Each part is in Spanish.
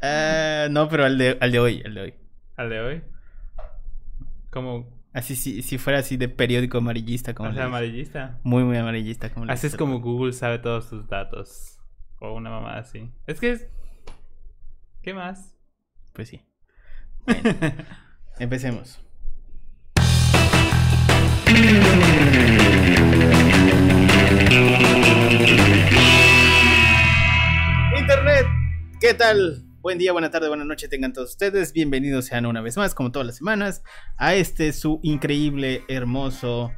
Ah, no, pero al de, al de hoy, al de hoy. ¿Al de hoy? Como. Así si, si fuera así de periódico amarillista como O sea, amarillista. Muy muy amarillista como Así es como Google sabe todos tus datos. O una mamá así. Es que es. ¿Qué más? Pues sí. Bueno, empecemos. Internet, ¿qué tal? Buen día, buena tarde, buena noche tengan todos ustedes. Bienvenidos sean una vez más, como todas las semanas, a este su increíble, hermoso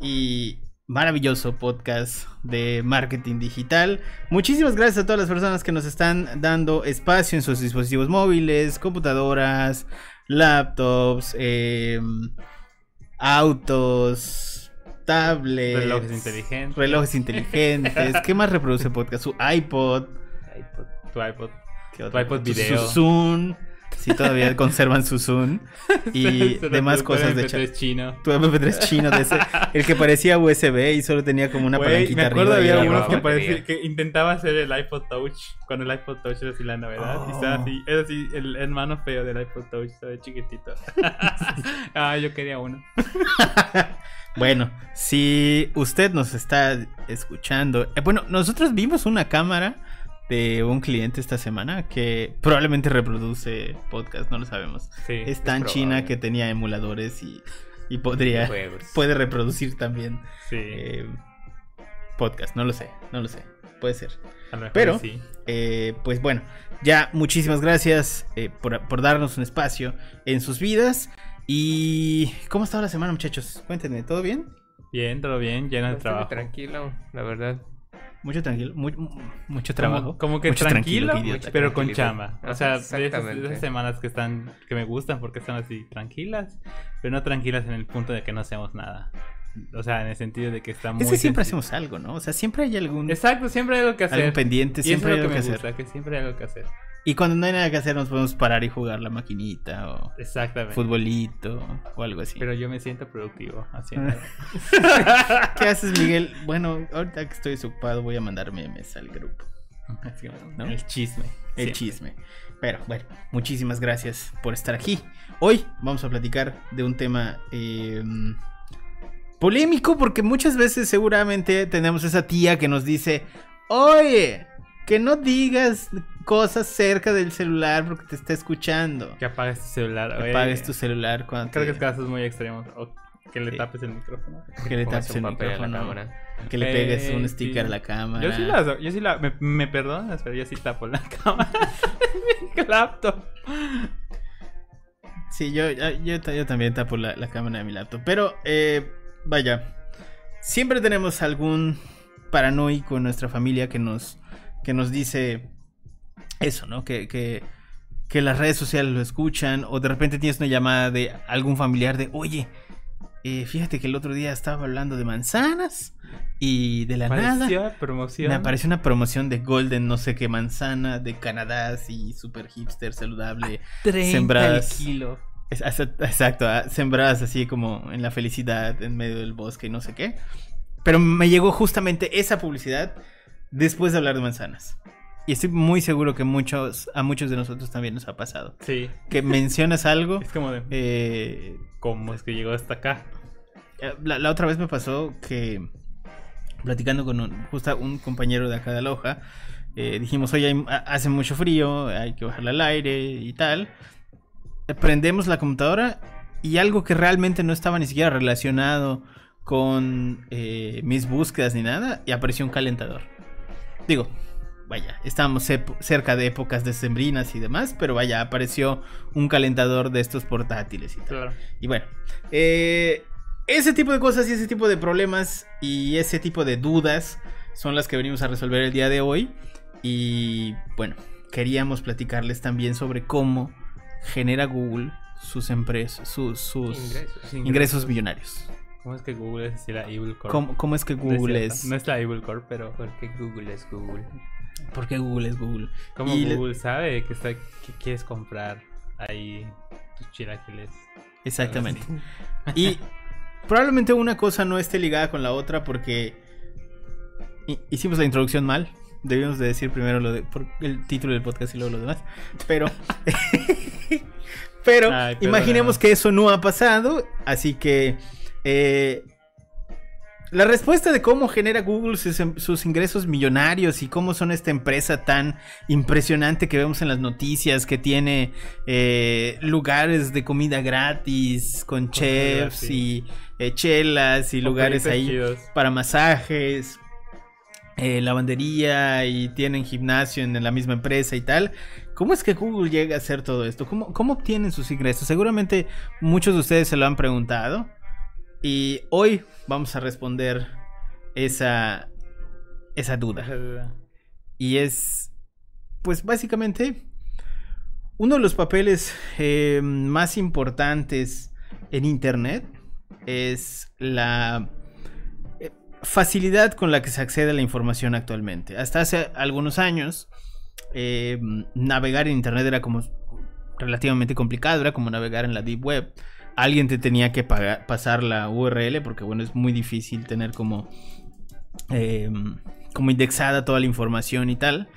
y maravilloso podcast de marketing digital. Muchísimas gracias a todas las personas que nos están dando espacio en sus dispositivos móviles, computadoras, laptops, eh, autos, tablets, Relojes inteligentes. relojes inteligentes. ¿Qué más reproduce podcast? Su iPod, iPod, tu iPod. ¿qué Tu iPod video. Su Zoom, si todavía conservan su Zoom y demás cosas de en chat. MP3 chino. Tu MP3 chino de ese, el que parecía USB y solo tenía como una Güey, palanquita me acuerdo arriba. había unos que, parecía, que intentaba hacer el iPod Touch cuando el iPod Touch era así la novedad. Y estaba Oh. así, era así el hermano feo del iPod Touch, estaba chiquitito. ah, yo quería uno. Bueno, si usted nos está escuchando, eh, bueno, nosotros vimos una cámara de un cliente esta semana que probablemente reproduce podcast, no lo sabemos. Sí. Es tan china que tenía emuladores y, y podría Juegos. puede reproducir también Sí. eh, podcast, no lo sé, no lo sé, puede ser. a lo mejor pero- sí. Eh, pues bueno, ya muchísimas gracias eh, por, por darnos un espacio en sus vidas. Y ¿cómo ha estado la semana, muchachos? Cuéntenme, ¿todo bien? Bien, todo bien, lleno de trabajo. tranquilo, la verdad. Mucho tranquilo, mu- mu- mucho trabajo. como que Mucho tranquilo, pero con chamba. O sea, de esas, de exactamente. esas semanas que están, que me gustan porque están así tranquilas, pero no tranquilas en el punto de que no hacemos nada. O sea, en el sentido de que está muy Es que siempre sencillo. hacemos algo, ¿no? O sea, siempre hay algún, Exacto, siempre hay algo que hacer. algo pendiente, siempre hay eso es algo lo que que me hacer. gusta, que siempre hay algo que hacer. Y cuando no hay nada que hacer, nos podemos parar y jugar la maquinita o Exactamente. futbolito o algo así. Pero yo me siento productivo haciendo. ¿Qué haces, Miguel? Bueno, ahorita que estoy desocupado, voy a mandar memes al grupo. El chisme. El siempre. chisme. Pero bueno, muchísimas gracias por estar aquí. Hoy vamos a platicar de un tema eh, polémico porque muchas veces seguramente tenemos esa tía que nos dice, oye, que no digas cosas cerca del celular porque te está escuchando. Que apagues tu celular. Que oye. apagues tu celular cuando Creo te- que es casos muy extremos. O que le Sí. tapes el micrófono. que le tapes un el micrófono, cámara. que le pegues Eh, un sí. sticker a la cámara. Yo sí la, yo sí la, me, me perdonas, pero yo sí tapo la cámara de mi laptop. Sí, yo, yo, yo ta- yo también tapo la, la cámara de mi laptop. Pero, eh, vaya, siempre tenemos algún paranoico en nuestra familia que nos, que nos dice eso, ¿no? Que, que, que las redes sociales lo escuchan o de repente tienes una llamada de algún familiar de, oye, eh, fíjate que el otro día estaba hablando de manzanas y de la nada promoción. me apareció una promoción de Golden no sé qué manzana de Canadá así super hipster saludable 30 sembradas. el kilo. Exacto, ah, sembradas así como en la felicidad en medio del bosque y no sé qué. Pero me llegó justamente esa publicidad después de hablar de manzanas. Y estoy muy seguro que muchos, a muchos de nosotros también nos ha pasado. Sí. Que mencionas algo. Es como de. eh, ¿Cómo es que llegó hasta acá? eh, la, la otra vez me pasó que platicando con un, justo un compañero de acá de Aloha, eh, dijimos, oye, hay- hace mucho frío, hay que bajarle al aire y tal. Eh, Prendemos la computadora y algo que realmente no estaba ni siquiera relacionado con eh, mis búsquedas ni nada, y apareció un calentador. Digo, vaya, estábamos cerca de épocas decembrinas y demás, pero vaya, apareció un calentador de estos portátiles y tal. Claro. Y bueno, eh, ese tipo de cosas y ese tipo de problemas y ese tipo de dudas son las que venimos a resolver el día de hoy. Y bueno, queríamos platicarles también sobre cómo genera Google sus empresas, sus, sus ingresos. Ingresos. millonarios. ¿Cómo es que Google es la Evil Corp? ¿Cómo, cómo es que No es Google cierto, es... No es la Evil Corp, pero. Porque Google es Google. ¿Por qué Google es Google? ¿Cómo Y le- Google sabe que, está, que quieres comprar ahí tus chilaquiles? Exactamente. Y probablemente una cosa no esté ligada con la otra porque hi- hicimos la introducción mal. Debíamos de decir primero lo de, por el título del podcast y luego lo demás. Pero, pero Ay, imaginemos que eso no ha pasado, así que eh, la respuesta de cómo genera Google sus, em- sus ingresos millonarios y cómo son esta empresa tan impresionante que vemos en las noticias, que tiene eh, lugares de comida gratis con Comida chefs y eh, chelas y lugares ahí chidos. para masajes, eh, lavandería y tienen gimnasio en la misma empresa y tal. ¿Cómo es que Google llega a hacer todo esto? ¿Cómo, cómo obtienen sus ingresos? Seguramente muchos de ustedes se lo han preguntado. Y hoy vamos a responder esa, esa duda. Y es, pues básicamente, uno de los papeles eh, más importantes en Internet es la eh, facilidad con la que se accede a la información actualmente. Hasta hace algunos años, eh, navegar en Internet era como relativamente complicado, era como navegar en la Deep Web. Alguien te tenía que pagar- pasar la URL porque, bueno, es muy difícil tener como eh, como indexada toda la información y tal.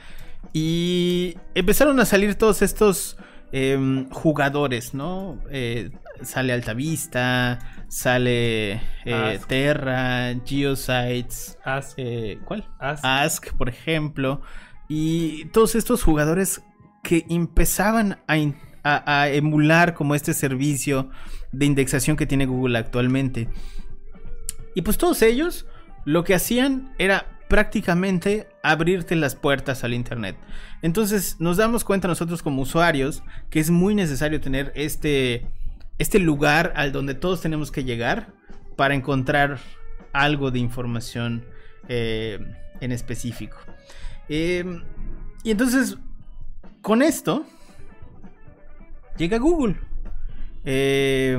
Y empezaron a salir todos estos em, jugadores, ¿no? Eh, sale Altavista, sale eh, Ask. Terra, Geosites, Ask, eh, ¿cuál? Ask. Ask, por ejemplo. Y todos estos jugadores que empezaban a, a- emular como este servicio de indexación que tiene Google actualmente. Y pues todos ellos lo que hacían era prácticamente abrirte las puertas al Internet. Entonces nos damos cuenta nosotros como usuarios que es muy necesario tener este, este lugar al donde todos tenemos que llegar para encontrar algo de información eh, en específico. Eh, y entonces, con esto, llega Google. Eh,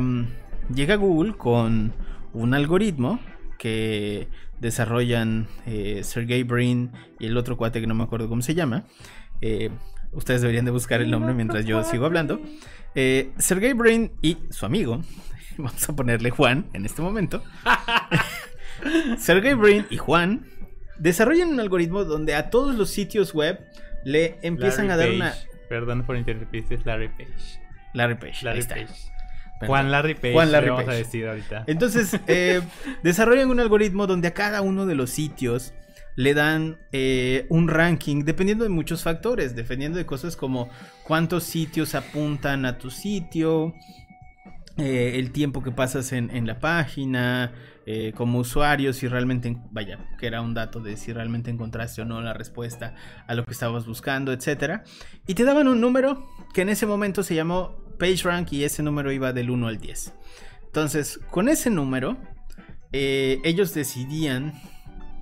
llega Google con un algoritmo que desarrollan eh, Sergey Brin y el otro cuate que no me acuerdo cómo se llama. Eh, ustedes deberían de buscar el nombre mientras yo sigo hablando. Eh, Sergey Brin y su amigo, vamos a ponerle Juan en este momento. Sergey Brin y Juan desarrollan un algoritmo donde a todos los sitios web le empiezan Larry a dar una... Perdón por interrumpir, es Larry Page. Larry Page. Larry. Page. Perdón. Juan Larry Page. Juan Larry le vamos Page. a decir ahorita. Entonces, eh, desarrollan un algoritmo donde a cada uno de los sitios le dan eh, un ranking dependiendo de muchos factores, dependiendo de cosas como cuántos sitios apuntan a tu sitio, eh, el tiempo que pasas en, en la página, eh, como usuario, si realmente, vaya, que era un dato de si realmente encontraste o no la respuesta a lo que estabas buscando, etcétera. Y te daban un número que en ese momento se llamó PageRank y ese número iba del 1 al 10. Entonces, con ese número, eh, ellos decidían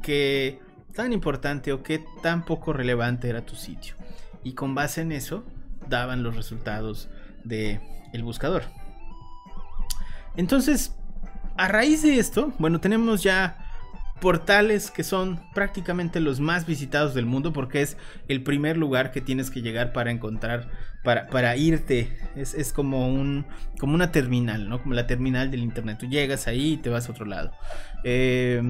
qué tan importante o qué tan poco relevante era tu sitio. Y con base en eso, daban los resultados del el buscador. Entonces, a raíz de esto, bueno, tenemos ya portales que son prácticamente los más visitados del mundo porque es el primer lugar que tienes que llegar para encontrar, para, irte. Es, como, un, como una terminal, ¿no? Como la terminal del internet. Tú llegas ahí y te vas a otro lado. Eh,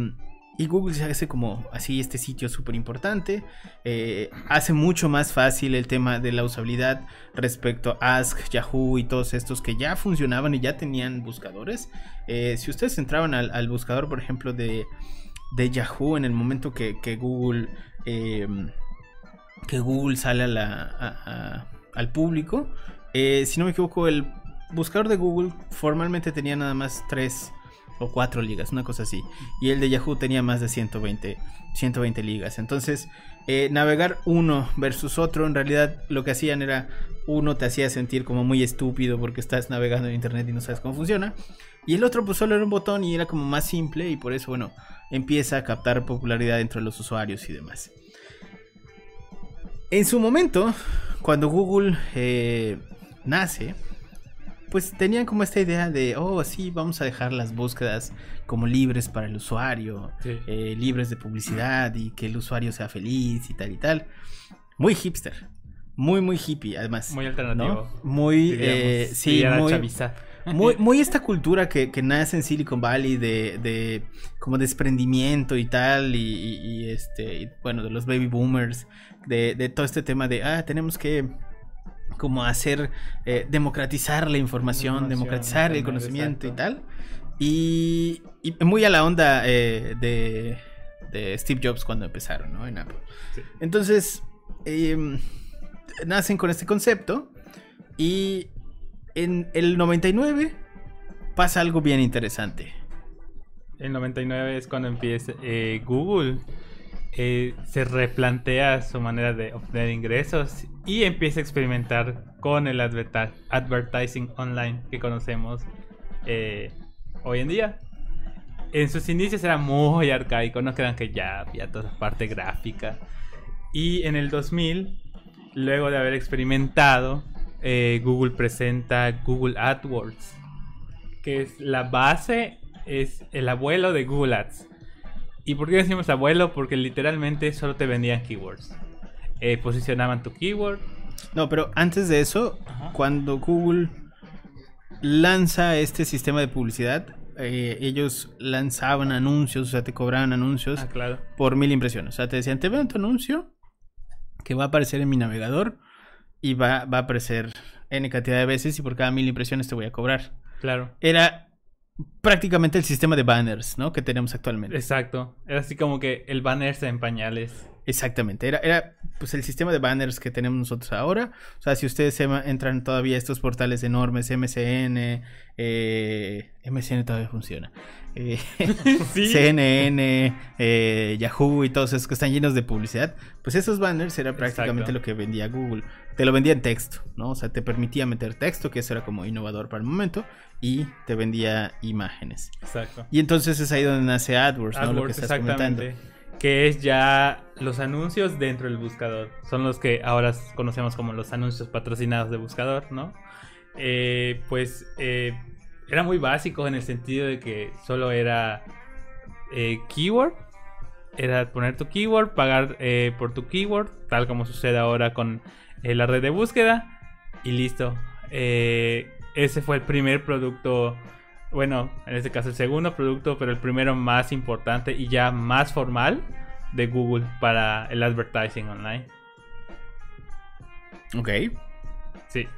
y Google se hace como así este sitio súper importante. Eh, hace mucho más fácil el tema de la usabilidad respecto a Ask, Yahoo y todos estos que ya funcionaban y ya tenían buscadores. Eh, si ustedes entraban al, buscador, por ejemplo, de, de Yahoo en el momento que, Google eh, que Google sale a la, al público, eh, si no me equivoco, el buscador de Google formalmente tenía nada más tres o cuatro ligas, una cosa así. Y el de Yahoo tenía más de 120, 120 ligas. Entonces, eh, navegar uno versus otro, en realidad lo que hacían era, uno te hacía sentir como muy estúpido porque estás navegando en internet y no sabes cómo funciona. Y el otro pues solo era un botón y era como más simple y por eso, bueno, empieza a captar popularidad entre los usuarios y demás. En su momento, cuando Google eh, nace, pues tenían como esta idea de, oh, sí, vamos a dejar las búsquedas como libres para el usuario, Sí. eh, libres de publicidad y que el usuario sea feliz y tal y tal. Muy hipster, muy, muy hippie, además. Muy alternativo. ¿no? Muy, eh, sí, muy, chaviza. Muy, muy esta cultura que, que nace en Silicon Valley de, de como desprendimiento y tal, y, y- y, este, y, bueno, de los baby boomers, de, de todo este tema de, ah, tenemos que como hacer, eh, democratizar la información, Información, democratizar el conocimiento y exacto. tal. Y, y muy a la onda eh, de, de Steve Jobs cuando empezaron, ¿no? En Apple. Sí. Entonces, em, nacen con este concepto y en el 99 pasa algo bien interesante. El 99 es cuando empieza eh, Google. eh, se replantea su manera de obtener ingresos y empieza a experimentar con el advertising online que conocemos eh, hoy en día. En sus inicios era muy arcaico, no crean que ya había toda esa parte gráfica. Y en el 2000, luego de haber experimentado, eh, Google presenta Google AdWords, que es la base, es el abuelo de Google Ads. ¿Y por qué decimos abuelo? Porque literalmente solo te vendían keywords. Eh, posicionaban tu keyword. No, pero antes de eso, Ajá. cuando Google lanza este sistema de publicidad, eh, ellos lanzaban anuncios, o sea, te cobraban anuncios Ah, claro. por mil impresiones. O sea, te decían, te veo tu anuncio que va a aparecer en mi navegador y va, va a aparecer N cantidad de veces y por cada mil impresiones te voy a cobrar. Claro. Era prácticamente el sistema de banners, ¿no? Que tenemos actualmente. Exacto. Era así como que el banner en pañales. Exactamente, era, era pues el sistema de banners que tenemos nosotros ahora. O sea, si ustedes entran todavía a estos portales enormes, MCN, eh, MCN todavía funciona. eh, Sí. CNN, eh, Yahoo y todos esos que están llenos de publicidad, pues esos banners era prácticamente Exacto. lo que vendía Google. Te lo vendía en texto, ¿no? O sea, te permitía meter texto, que eso era como innovador para el momento, y te vendía imágenes. Exacto. Y entonces es ahí donde nace AdWords, ¿no? Lo que AdWords, estás comentando. Que es ya los anuncios dentro del buscador. Son los que ahora conocemos como los anuncios patrocinados de buscador, ¿no? Eh, pues eh, era muy básico en el sentido de que solo era eh, keyword. Era poner tu keyword, pagar por tu keyword, tal como sucede ahora con la red de búsqueda. Y listo. Ese fue el primer producto bueno, en este caso el segundo producto, pero el primero más importante y ya más formal de Google para el advertising online. Ok. Sí,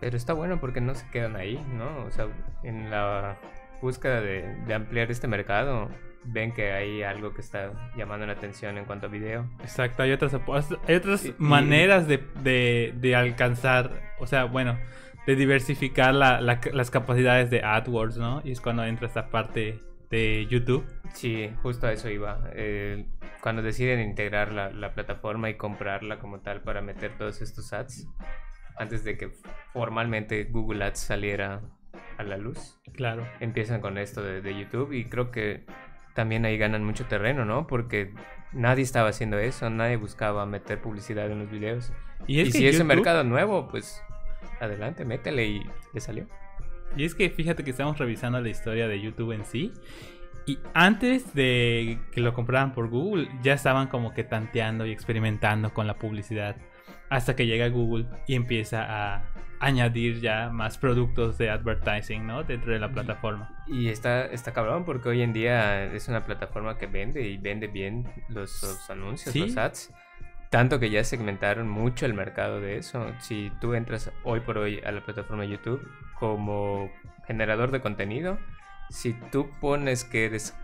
Pero está bueno porque no se quedan ahí, ¿no? O sea, en la búsqueda de, de ampliar este mercado, ven que hay algo que está llamando la atención en cuanto a video. exacto. Hay otras, hay otras Y- y- maneras de, de- de alcanzar, o sea, bueno, de diversificar la- la- las capacidades de AdWords, ¿no? Y es cuando entra esta parte de YouTube. Sí, justo a eso iba. Eh, cuando deciden integrar la, la plataforma y comprarla como tal para meter todos estos ads, antes de que formalmente Google Ads saliera a la luz, Claro. empiezan con esto de, de YouTube y creo que también ahí ganan mucho terreno, ¿no? Porque nadie estaba haciendo eso, nadie buscaba meter publicidad en los videos. Y Y, es que si es un mercado nuevo, pues adelante, métele y le salió. Y es que fíjate que estamos revisando la historia de YouTube en sí. Y antes de que lo compraran por Google, ya estaban como que tanteando y experimentando con la publicidad. Hasta que llega Google y empieza a añadir ya más productos de advertising, ¿no? Dentro de la plataforma. Y está, está cabrón porque hoy en día es una plataforma que vende y vende bien los, los anuncios, Sí. los ads. Tanto que ya segmentaron mucho el mercado de eso. Si tú entras hoy por hoy a la plataforma YouTube como generador de contenido, si tú pones que eres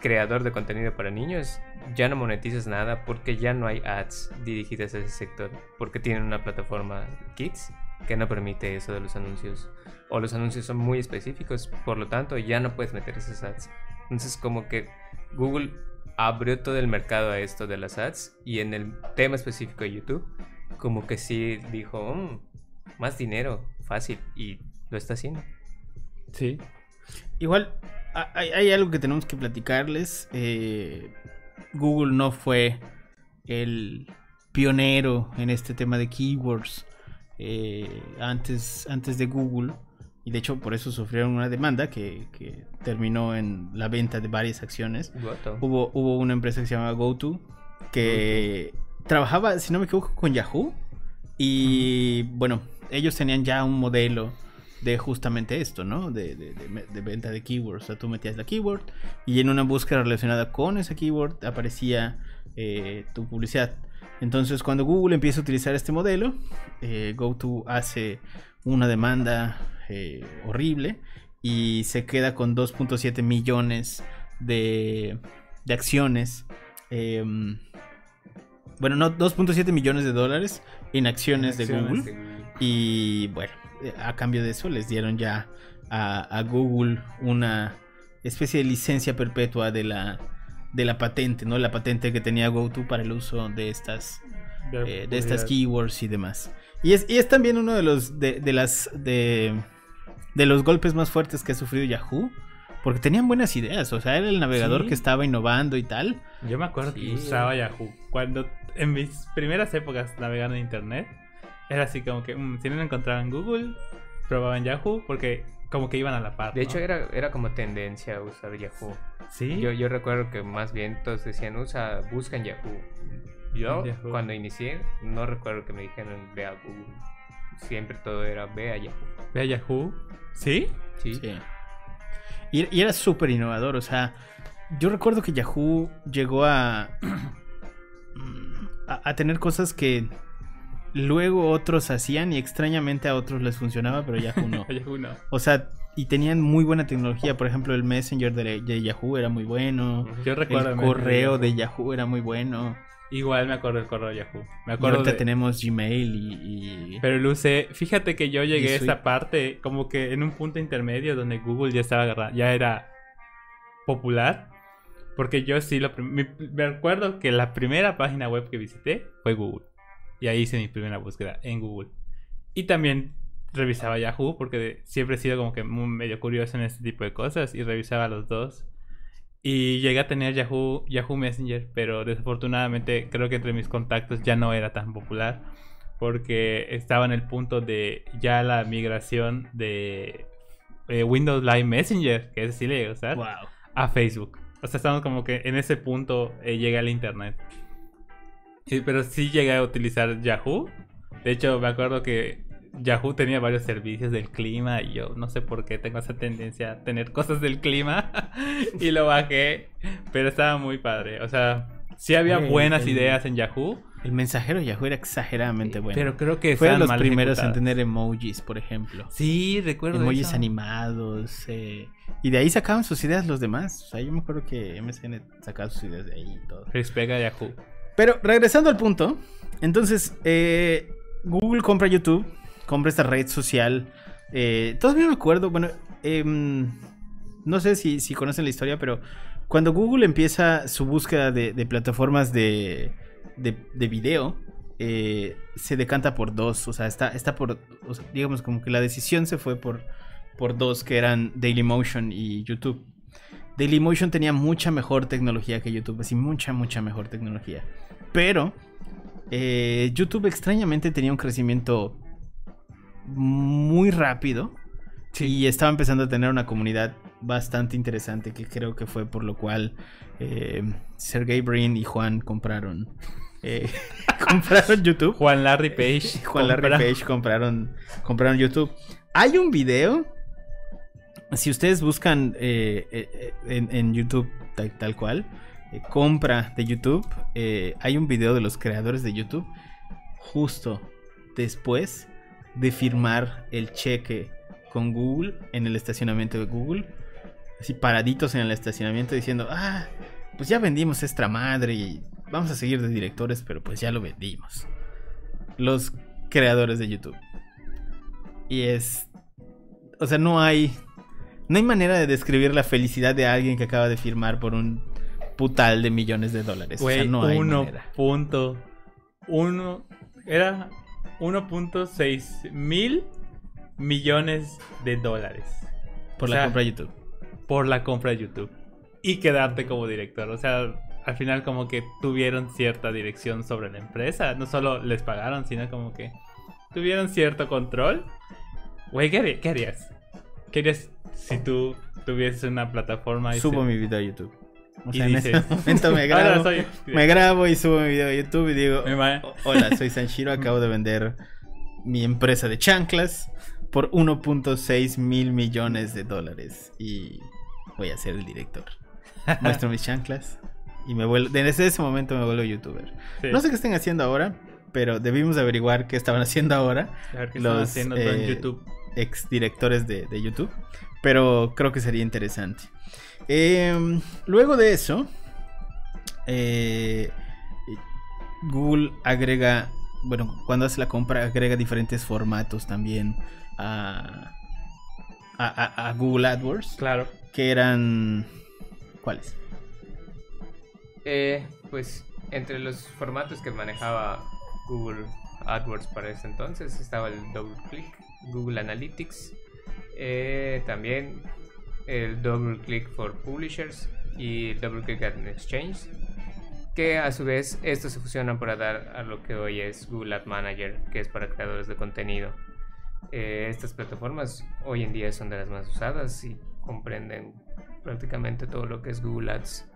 creador de contenido para niños, ya no monetizas nada porque ya no hay ads dirigidas a ese sector. Porque tienen una plataforma Kids que no permite eso de los anuncios. O los anuncios son muy específicos, por lo tanto ya no puedes meter esos ads. Entonces como que Google abrió todo el mercado a esto de las ads y en el tema específico de YouTube, como que sí dijo, "Mm, más dinero, fácil, y lo está haciendo. Sí. Igual, ha- hay, hay algo que tenemos que platicarles. eh, Google no fue el pionero en este tema de keywords eh, antes, antes de Google. Y de hecho por eso sufrieron una demanda que, que terminó en la venta de varias acciones. Hubo, hubo una empresa que se llamaba GoTo que trabajaba, si no me equivoco, con Yahoo. Y bueno, ellos tenían ya un modelo de justamente esto, ¿no? De, de- de venta de keywords. O sea, tú metías la keyword y en una búsqueda relacionada con esa keyword aparecía eh, tu publicidad. Entonces, cuando Google empieza a utilizar este modelo, eh, GoTo hace una demanda eh, horrible y se queda con 2.7 millones de, de acciones. em, bueno, no, 2.7 millones de dólares en acciones, de Acciones. Google. Y bueno, eh, a cambio de eso les dieron ya a, a Google una especie de licencia perpetua de la, de la patente, ¿no? La patente que tenía GoTo para el uso de estas, eh, de estas keywords y demás. Y es, y es también uno de los de, de las de, de los golpes más fuertes que ha sufrido Yahoo. Porque tenían buenas ideas, o sea, era el navegador Sí. que estaba innovando y tal. Yo me acuerdo Sí. que usaba Yahoo. Cuando en mis primeras épocas navegando en internet, era así como que mm, si no lo encontraban en Google, probaban Yahoo porque como que iban a la par. De ¿no? hecho, era, era como tendencia usar Yahoo. sí. Yo, yo recuerdo que más bien todos decían, usa, busca en Yahoo. Yo, Yahoo. cuando inicié, no recuerdo que me dijeran, ve a Google. Siempre todo era, ve a Yahoo. Ve a Yahoo. ¿Sí? Sí. Sí. Y, y era súper innovador, o sea, yo recuerdo que Yahoo llegó a, a, a tener cosas que luego otros hacían y extrañamente a otros les funcionaba, pero Yahoo no. Yahoo no. O sea, y tenían muy buena tecnología, por ejemplo, el Messenger de, de Yahoo era muy bueno, Yo recuerdo el correo de Yahoo era muy bueno. Igual me acuerdo del correo de Yahoo. Me Y acuerdo ahorita de- tenemos Gmail y... y- Pero usé. Fíjate que yo llegué a esa parte como que en un punto intermedio donde Google ya estaba agarra- ya era popular. Porque yo sí lo prim- me acuerdo que la primera página web que visité fue Google. Y ahí hice mi primera búsqueda en Google. Y también revisaba Yahoo porque siempre he sido como que muy medio curioso en este tipo de cosas y revisaba los dos. Y llegué a tener Yahoo, Yahoo Messenger, pero desafortunadamente creo que entre mis contactos ya no era tan popular porque estaba en el punto de ya la migración de eh, Windows Live Messenger, que ese sí le usar, Wow. a Facebook. O sea, estamos como que en ese punto eh, llegué al internet. Y- pero sí llegué a utilizar Yahoo. De hecho, me acuerdo que Yahoo tenía varios servicios del clima y yo no sé por qué tengo esa tendencia a tener cosas del clima y lo bajé, pero estaba muy padre. O sea, sí había buenas el- ideas en Yahoo, El mensajero Yahoo era exageradamente bueno. pero creo que Fue de estaban los primeros en tener emojis, por ejemplo. Sí, recuerdo emojis eso. animados. eh, y de ahí sacaban sus ideas los demás. O sea, yo me acuerdo que MSN sacaba sus ideas de ahí y todo. Respega Yahoo. Pero regresando al punto, entonces eh, Google compra YouTube, compra esta red social. eh, todavía me acuerdo, bueno, em, no sé si, si conocen la historia, pero cuando Google empieza su búsqueda de, plataformas de, de, de video, eh, se decanta por dos. O sea, está, está por, digamos como que la decisión se fue por, por dos que eran Dailymotion y YouTube. Dailymotion tenía mucha mejor tecnología que YouTube, así mucha, mucha mejor tecnología. Pero eh, YouTube extrañamente tenía un crecimiento muy rápido y estaba empezando a tener una comunidad bastante interesante que creo que fue por lo cual eh, Sergey Brin y Juan compraron eh, compraron YouTube. Juan Larry Page. Juan Larry Page compraron, compraron YouTube. Hay un video. Si ustedes buscan eh, eh, eh, en, en YouTube tal, tal cual, eh, compra de YouTube, eh, hay un video de los creadores de YouTube justo después de firmar el cheque con Google en el estacionamiento de Google. Así paraditos en el estacionamiento diciendo, ah, pues ya vendimos esta madre y vamos a seguir de directores, pero pues ya lo vendimos. Los creadores de YouTube. Y es... O sea, no hay... No hay manera de describir la felicidad de alguien que acaba de firmar por un putal de millones de dólares. o sea, no hay uno manera. punto uno era 1.6 mil millones de dólares Por o la sea, compra de YouTube. por la compra de YouTube y quedarte como director. O sea, al final como que tuvieron cierta dirección sobre la empresa. No solo les pagaron, sino como que tuvieron cierto control. Güey, ¿qué, harí- qué harías? ¿Qué harías si tú tuvieses una plataforma y Subo se- mi video a YouTube. O Y en ese momento me "Ahora grabo, soy- me grabo y subo mi video a YouTube y digo, Me ma- "O- hola, soy Sanshiro, acabo de vender mi empresa de chanclas por 1.6 mil millones de dólares. Y voy a ser el director. Muestro mis chanclas. Y me vuelvo, desde ese momento me vuelvo youtuber. Sí. No sé qué estén haciendo ahora, pero debimos averiguar qué estaban haciendo ahora qué los, haciendo en eh, YouTube. ex directores de, de YouTube. Pero creo que sería interesante. Eh, luego de eso, eh, Google agrega, bueno, cuando hace la compra, agrega diferentes formatos también a, a, a- a Google AdWords. Claro. Que eran. ¿Cuáles? Eh, pues entre los formatos que manejaba Google AdWords para ese entonces estaba el Double Click, Google Analytics, eh, también el Double Click for Publishers y Double Click at Exchange, que a su vez estos se fusionan para dar a lo que hoy es Google Ad Manager, que es para creadores de contenido. Eh, estas plataformas hoy en día son de las más usadas y comprenden prácticamente todo lo que es Google Ads.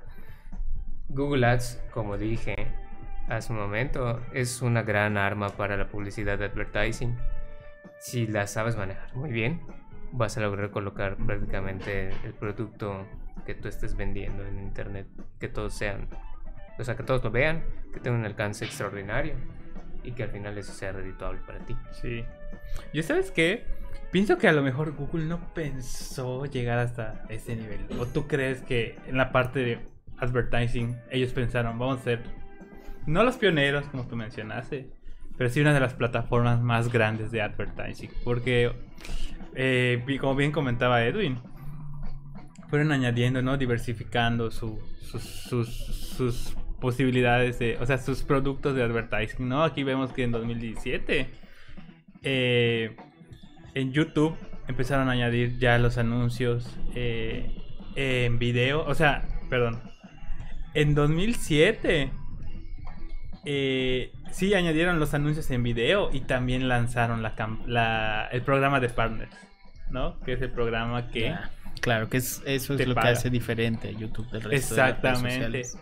Google Ads, como dije hace un momento, es una gran arma para la publicidad de advertising. Si la sabes manejar muy bien, vas a lograr colocar prácticamente el producto que tú estés vendiendo en internet, que todos sean, o sea, que todos lo vean, que tenga un alcance extraordinario y que al final eso sea redituable para ti. Sí. Yo sabes qué? Pienso que a lo mejor Google no pensó llegar hasta ese nivel. ¿O tú crees que en la parte de advertising ellos pensaron, vamos a ser no los pioneros como tú mencionaste, pero sí una de las plataformas más grandes de advertising? Porque, eh, como bien comentaba Edwin, fueron añadiendo, ¿no? Diversificando su- sus, sus, sus posibilidades de, o sea, sus productos de advertising, ¿no? Aquí vemos que en 2017 eh, en YouTube empezaron a añadir ya los anuncios eh, en video, o sea, perdón, en 2007 eh, sí añadieron los anuncios en video y también lanzaron la, la- el programa de partners, ¿no? Que es el programa que... Ya, Claro, que es, eso es lo paga. que hace diferente a YouTube del resto de las redes Exactamente. sociales.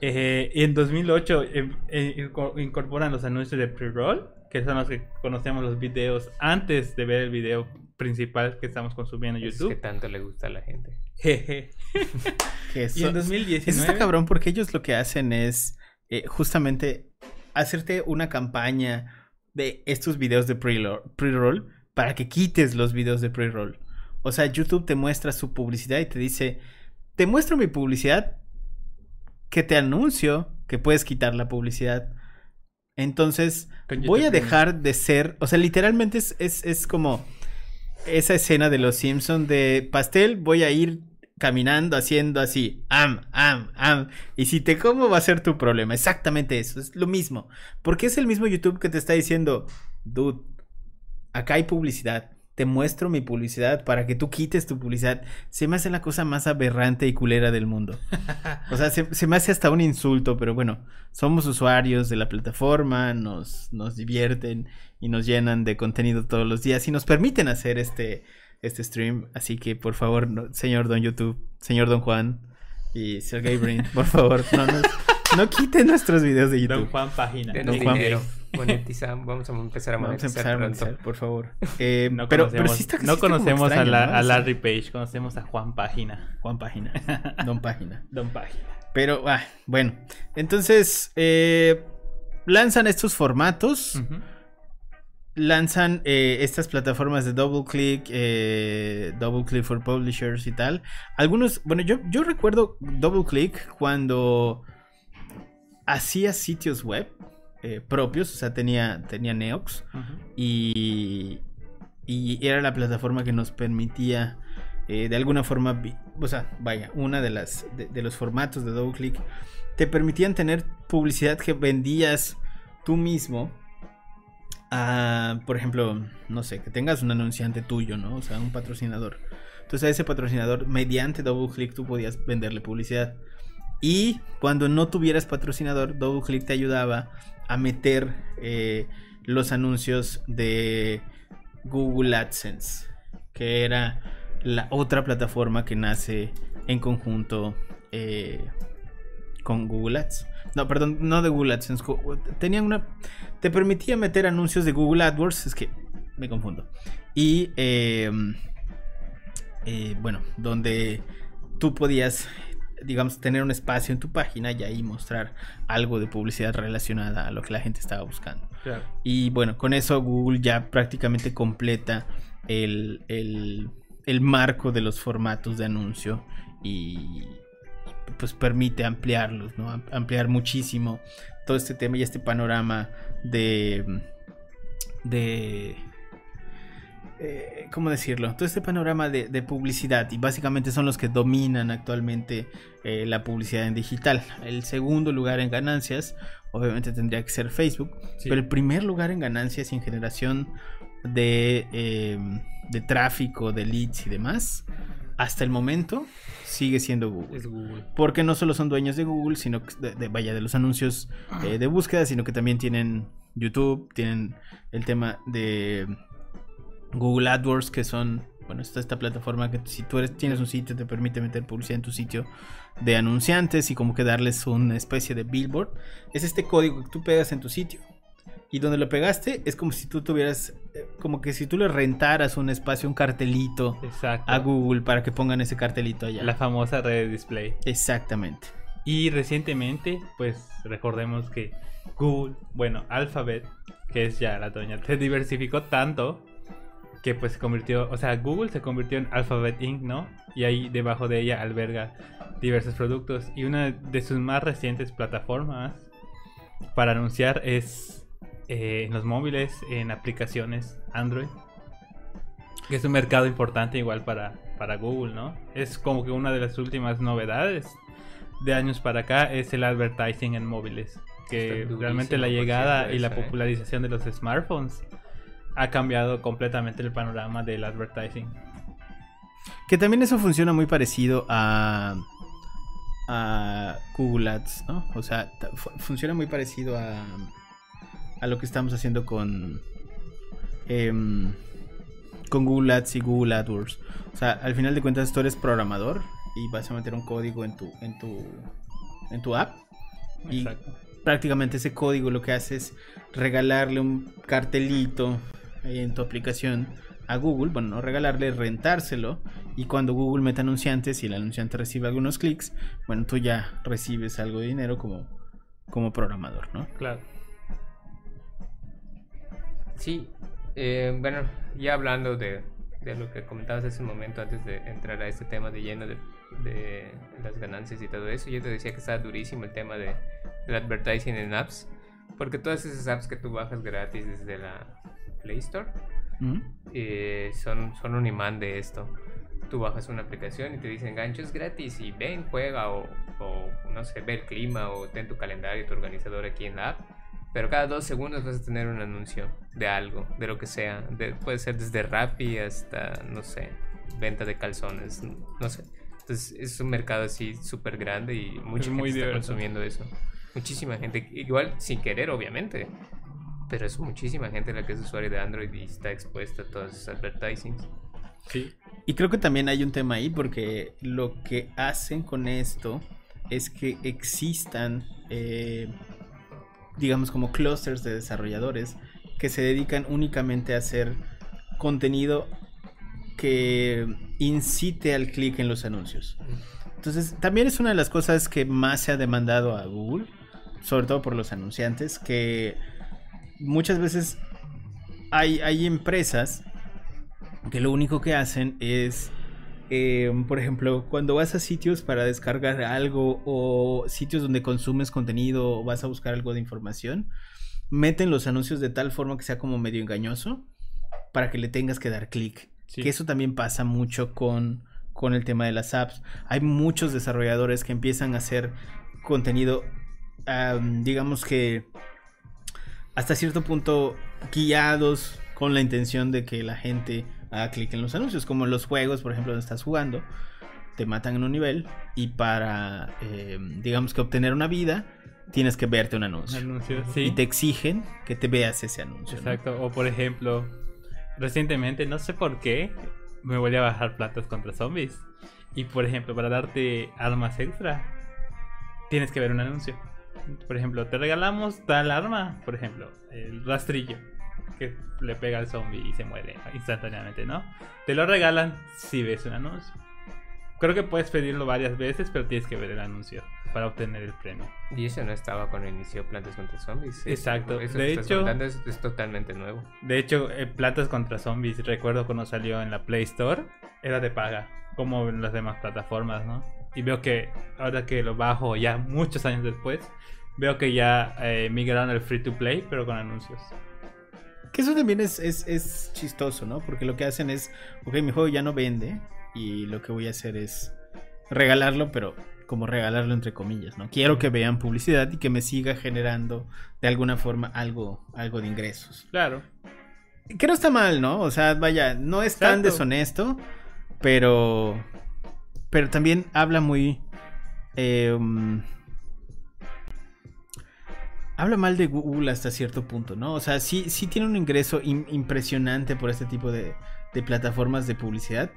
Eh, y en 2008 eh, eh, inco- incorporan los anuncios de pre-roll, que son los que conocemos los videos antes de ver el video principal que estamos consumiendo en Es YouTube. que tanto le gusta a la gente. Jeje. Que Y eso- en 2019 Eso está cabrón porque ellos lo que hacen es eh, justamente hacerte una campaña de estos videos de pre-roll para que quites los videos de pre-roll. O sea, YouTube te muestra su publicidad y te dice, te muestro mi publicidad, que te anuncio que puedes quitar la publicidad. Entonces, voy a dejar de ser, o sea, literalmente es, es, es como esa escena de los Simpson de pastel, voy a ir caminando haciendo así, am, am, am, y si te como va a ser tu problema, exactamente eso, es lo mismo, porque es el mismo YouTube que te está diciendo, dude, acá hay publicidad, te muestro mi publicidad para que tú quites tu publicidad, se me hace la cosa más aberrante y culera del mundo. O sea, se, se me hace hasta un insulto, pero bueno, somos usuarios de la plataforma, nos, nos divierten y nos llenan de contenido todos los días y nos permiten hacer este, este stream. Así que, por favor, no- señor Don YouTube, señor Don Juan y Sergey Brin, por favor, no, nos- no quiten nuestros videos de Don YouTube. Juan Página. Denos Don Juan. dinero. Monetizamos, vamos a empezar a Vamos a monetizar, empezar a pronto. monetizar, por favor. Eh, No pero, conocemos, pero sí está, sí no conocemos extraño, a, la- ¿no? a Larry Page, conocemos a Juan Página. Juan Página, Don Página. Don Página. Pero, ah, bueno. Entonces, eh, lanzan estos formatos. Ujú. Lanzan eh, estas plataformas de double click, eh, double click for publishers y tal. Algunos, bueno, yo, yo recuerdo double click cuando hacía sitios web eh, propios, o sea, tenía, tenía Neox y, y era la plataforma que nos permitía eh, de alguna forma, o sea, vaya, una de las de, de los formatos de double click te permitían tener publicidad que vendías tú mismo por ejemplo, no sé, que tengas un anunciante tuyo, ¿no? O sea, un patrocinador. Entonces a ese patrocinador, mediante double click, tú podías venderle publicidad. Y cuando no tuvieras patrocinador, double click te ayudaba a meter eh, los anuncios de Google AdSense, que era la otra plataforma que nace en conjunto eh, con Google Ads. No, perdón, no de Google AdSense. Tenían una. Te permitía meter anuncios de Google AdWords. Es que me confundo. Y. eh, eh, bueno, donde tú podías, digamos, tener un espacio en tu página y ahí mostrar algo de publicidad relacionada a lo que la gente estaba buscando. Claro. Y bueno, con eso Google ya prácticamente completa el, el- el marco de los formatos de anuncio y pues permite ampliarlos, ¿no? Am- Ampliar muchísimo todo este tema y este panorama de... de eh, ¿Cómo decirlo? Todo este panorama de, de publicidad y básicamente son los que dominan actualmente eh, la publicidad en digital. El segundo lugar en ganancias obviamente tendría que ser Facebook, Sí. pero el primer lugar en ganancias y en generación de, eh, de tráfico, de leads y demás, hasta el momento sigue siendo Google. Es Google. Porque no solo son dueños de Google, sino que de, de- vaya de los anuncios eh, de búsqueda, sino que también tienen YouTube, tienen el tema de Google AdWords, que son, bueno, está esta plataforma que si tú eres, tienes un sitio te permite meter publicidad en tu sitio de anunciantes y como que darles una especie de billboard. Es este código que tú pegas en tu sitio. Y donde lo pegaste es como si tú tuvieras, eh, como que si tú le rentaras un espacio, un cartelito Exacto. a Google para que pongan ese cartelito allá. La famosa red de display. Exactamente. Y recientemente, pues recordemos que Google, bueno, Alphabet, que es ya la doña, se diversificó tanto que pues se convirtió, o sea, Google se convirtió en Alphabet Inc., ¿no? Y ahí debajo de ella alberga diversos productos. Y una de sus más recientes plataformas para anunciar es eh, en los móviles, en aplicaciones Android. Que es un mercado importante igual para, para Google, ¿no? Es como que una de las últimas novedades de años para acá es el advertising en móviles. Que realmente la llegada y la ¿eh? popularización de los smartphones ha cambiado completamente el panorama del advertising. Que también eso funciona muy parecido a, a Google Ads, ¿no? O sea, funciona muy parecido a, a lo que estamos haciendo con, em, con Google Ads y Google AdWords. O sea, al final de cuentas tú eres programador y vas a meter un código en tu, en tu, en tu app. Y prácticamente ese código lo que hace es regalarle un cartelito ahí en tu aplicación a Google, bueno, no regalarle, rentárselo y cuando Google mete anunciantes y el anunciante recibe algunos clics, bueno, tú ya recibes algo de dinero como, como programador, ¿no? Claro. Sí, eh, bueno, ya hablando de, de lo que comentabas hace un momento antes de entrar a este tema de lleno de, de las ganancias y todo eso, yo te decía que está durísimo el tema de, del advertising en apps, porque todas esas apps que tú bajas gratis desde la Play Store ¿Mm? eh, son, son un imán de esto. Tú bajas una aplicación y te dicen ganchos gratis y ven, juega o, o, no sé, ve el clima o ten tu calendario, tu organizador aquí en la app. Pero cada dos segundos vas a tener un anuncio de algo, de lo que sea. De- puede ser desde Rappi hasta, no sé, venta de calzones, no sé. Entonces es un mercado así súper grande y mucha Es muy gente está diverso. consumiendo eso. Muchísima gente, igual sin querer obviamente. Pero es muchísima gente la que es usuario de Android y está expuesta a todos esos advertisings. Sí. Y creo que también hay un tema ahí porque lo que hacen con esto es que existan, eh, digamos, como clusters de desarrolladores que se dedican únicamente a hacer contenido que incite al clic en los anuncios. Entonces, también es una de las cosas que más se ha demandado a Google, sobre todo por los anunciantes, que muchas veces hay, hay empresas que lo único que hacen es, eh, por ejemplo, cuando vas a sitios para descargar algo o sitios donde consumes contenido o vas a buscar algo de información, meten los anuncios de tal forma que sea como medio engañoso para que le tengas que dar clic. Sí. Que eso también pasa mucho con, con el tema de las apps. Hay muchos desarrolladores que empiezan a hacer contenido, am, digamos que hasta cierto punto guiados con la intención de que la gente haga clic en los anuncios, como los juegos, por ejemplo, donde estás jugando, te matan en un nivel y para, eh, digamos que obtener una vida, tienes que verte un anuncio. Anuncios, sí. Y te exigen que te veas ese anuncio. ¿no? Exacto. O por ejemplo, recientemente, no sé por qué, me volví a bajar platos contra zombies. Y por ejemplo, para darte armas extra, tienes que ver un anuncio. Por ejemplo, te regalamos tal arma, por ejemplo, el rastrillo, que le pega al zombie y se muere instantáneamente, ¿no? Te lo regalan si ves un anuncio. Creo que puedes pedirlo varias veces, pero tienes que ver el anuncio para obtener el premio. Y eso no estaba cuando inició Plantas contra Zombies. Exacto. Eso De hecho- es, es totalmente nuevo. De hecho, eh, Plantas contra Zombies, recuerdo cuando salió en la Play Store, era de paga, como en las demás plataformas, ¿no? Y veo que ahora que lo bajo ya muchos años después, veo que ya eh, migraron al free to play, pero con anuncios. Que eso también es, es, es chistoso, ¿no? Porque lo que hacen es, ok, mi juego ya no vende y lo que voy a hacer es regalarlo, pero como regalarlo entre comillas, ¿no? Quiero que vean publicidad y que me siga generando de alguna forma algo, algo de ingresos. Claro. Que no está mal, ¿no? O sea, vaya, no es tan deshonesto, pero. Pero también habla muy. eh, um, habla mal de Google hasta cierto punto, ¿no? O sea, sí, sí tiene un ingreso im- impresionante por este tipo de, de plataformas de publicidad.